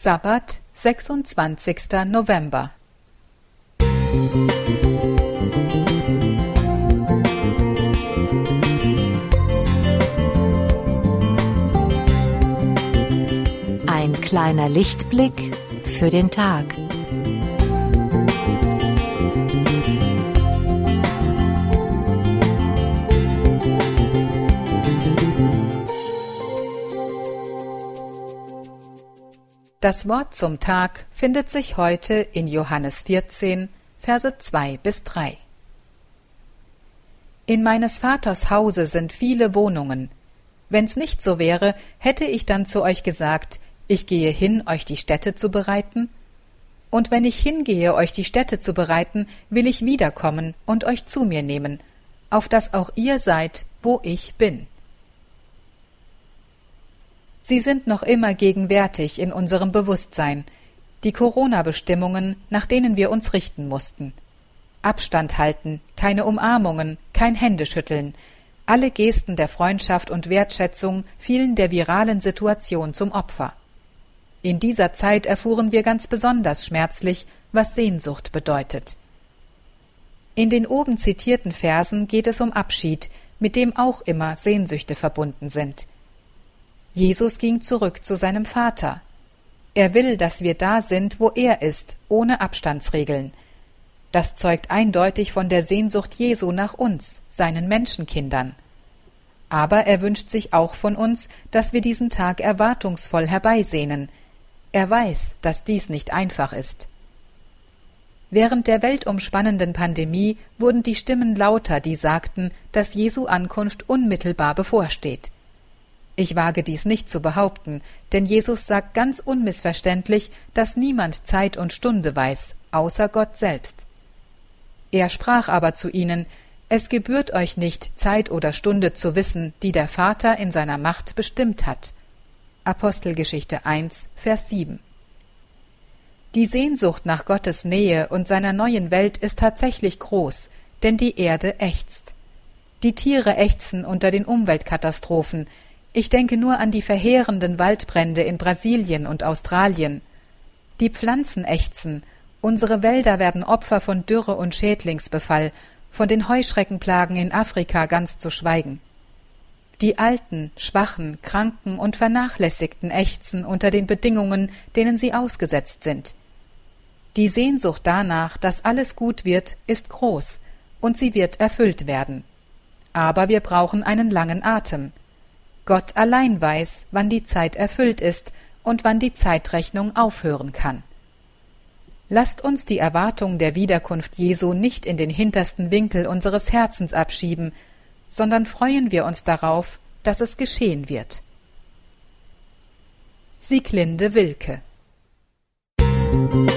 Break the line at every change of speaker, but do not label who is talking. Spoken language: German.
Sabbat, 26. November.
Ein kleiner Lichtblick für den Tag.
Das Wort zum Tag findet sich heute in Johannes 14, Verse 2 bis 3. In meines Vaters Hause sind viele Wohnungen. Wenn's nicht so wäre, hätte ich dann zu euch gesagt, ich gehe hin, euch die Städte zu bereiten? Und wenn ich hingehe, euch die Städte zu bereiten, will ich wiederkommen und euch zu mir nehmen, auf dass auch ihr seid, wo ich bin. Sie sind noch immer gegenwärtig in unserem Bewusstsein, die Corona-Bestimmungen, nach denen wir uns richten mussten. Abstand halten, keine Umarmungen, kein Händeschütteln, alle Gesten der Freundschaft und Wertschätzung fielen der viralen Situation zum Opfer. In dieser Zeit erfuhren wir ganz besonders schmerzlich, was Sehnsucht bedeutet. In den oben zitierten Versen geht es um Abschied, mit dem auch immer Sehnsüchte verbunden sind – Jesus ging zurück zu seinem Vater. Er will, dass wir da sind, wo er ist, ohne Abstandsregeln. Das zeugt eindeutig von der Sehnsucht Jesu nach uns, seinen Menschenkindern. Aber er wünscht sich auch von uns, dass wir diesen Tag erwartungsvoll herbeisehnen. Er weiß, dass dies nicht einfach ist. Während der weltumspannenden Pandemie wurden die Stimmen lauter, die sagten, dass Jesu Ankunft unmittelbar bevorsteht. Ich wage dies nicht zu behaupten, denn Jesus sagt ganz unmissverständlich, dass niemand Zeit und Stunde weiß, außer Gott selbst. Er sprach aber zu ihnen, es gebührt euch nicht, Zeit oder Stunde zu wissen, die der Vater in seiner Macht bestimmt hat. Apostelgeschichte 1, Vers 7. Die Sehnsucht nach Gottes Nähe und seiner neuen Welt ist tatsächlich groß, denn die Erde ächzt. Die Tiere ächzen unter den Umweltkatastrophen, ich denke nur an die verheerenden Waldbrände in Brasilien und Australien. Die Pflanzen ächzen, unsere Wälder werden Opfer von Dürre und Schädlingsbefall, von den Heuschreckenplagen in Afrika ganz zu schweigen. Die Alten, Schwachen, Kranken und Vernachlässigten ächzen unter den Bedingungen, denen sie ausgesetzt sind. Die Sehnsucht danach, dass alles gut wird, ist groß, und sie wird erfüllt werden. Aber wir brauchen einen langen Atem. Gott allein weiß, wann die Zeit erfüllt ist und wann die Zeitrechnung aufhören kann. Lasst uns die Erwartung der Wiederkunft Jesu nicht in den hintersten Winkel unseres Herzens abschieben, sondern freuen wir uns darauf, dass es geschehen wird. Sieglinde Wilke Musik